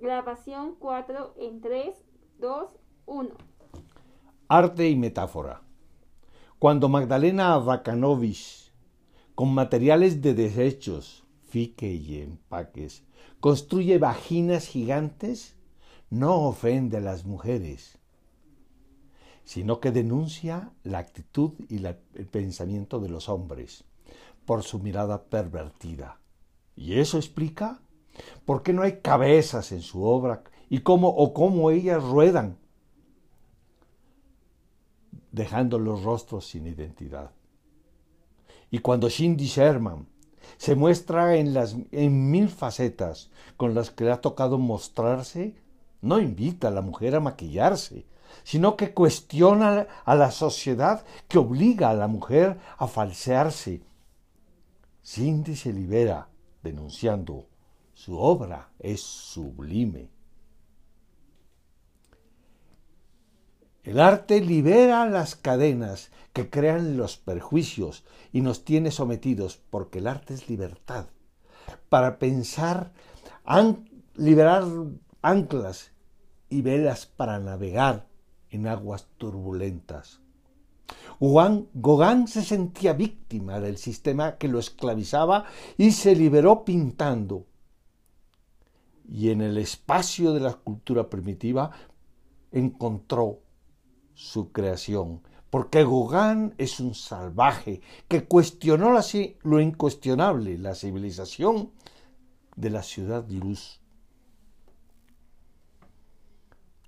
Grabación 4 en 3, 2, 1. Arte y metáfora. Cuando Magdalena Abakanovich, con materiales de desechos, fique y empaques, construye vaginas gigantes, no ofende a las mujeres, sino que denuncia la actitud y el pensamiento de los hombres por su mirada pervertida. Y eso explica por qué no hay cabezas en su obra y cómo o cómo ellas ruedan, dejando los rostros sin identidad. Y cuando Cindy Sherman se muestra en, las, en mil facetas con las que le ha tocado mostrarse, no invita a la mujer a maquillarse, sino que cuestiona a la sociedad que obliga a la mujer a falsearse. Cindy se libera denunciando su obra es sublime. El arte libera las cadenas que crean los perjuicios y nos tiene sometidos, porque el arte es libertad. Para pensar, liberar anclas y velas para navegar en aguas turbulentas. Gauguin se sentía víctima del sistema que lo esclavizaba y se liberó pintando y en el espacio de la cultura primitiva encontró su creación, porque Gauguin es un salvaje que cuestionó lo incuestionable, la civilización de la ciudad de luz.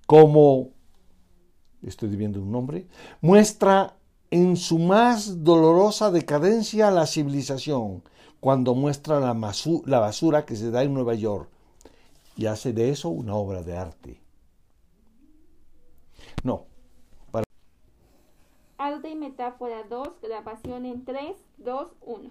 Como, estoy viendo un nombre, muestra en su más dolorosa decadencia la civilización, cuando muestra la, basura que se da en Nueva York y hace de eso una obra de arte. No. Arte y metáfora 2, grabación en 3, 2, 1.